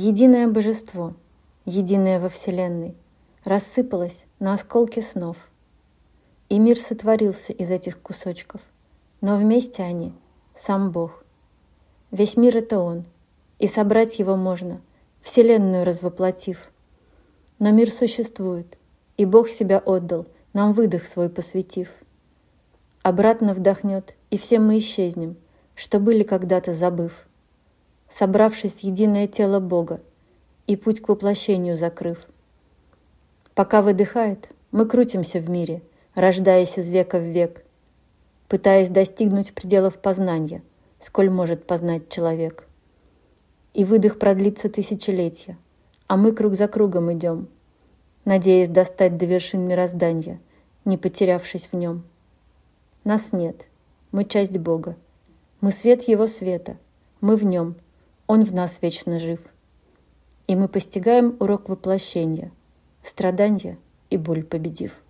Единое божество, единое во Вселенной, рассыпалось на осколки снов. И мир сотворился из этих кусочков, но вместе они — сам Бог. Весь мир — это Он, и собрать его можно, Вселенную развоплотив. Но мир существует, и Бог себя отдал, нам выдох свой посвятив. Обратно вдохнет, и все мы исчезнем, что были когда-то забыв, собравшись в единое тело Бога и путь к воплощению закрыв. Пока выдыхает, мы крутимся в мире, рождаясь из века в век, пытаясь достигнуть пределов познания, сколь может познать человек. И выдох продлится тысячелетия, а мы круг за кругом идем, надеясь достать до вершин мироздания, не потерявшись в нем. Нас нет, мы часть Бога, мы свет Его света, мы в нем, Он в нас вечно жив. И мы постигаем урок воплощения, страдания и боль победив.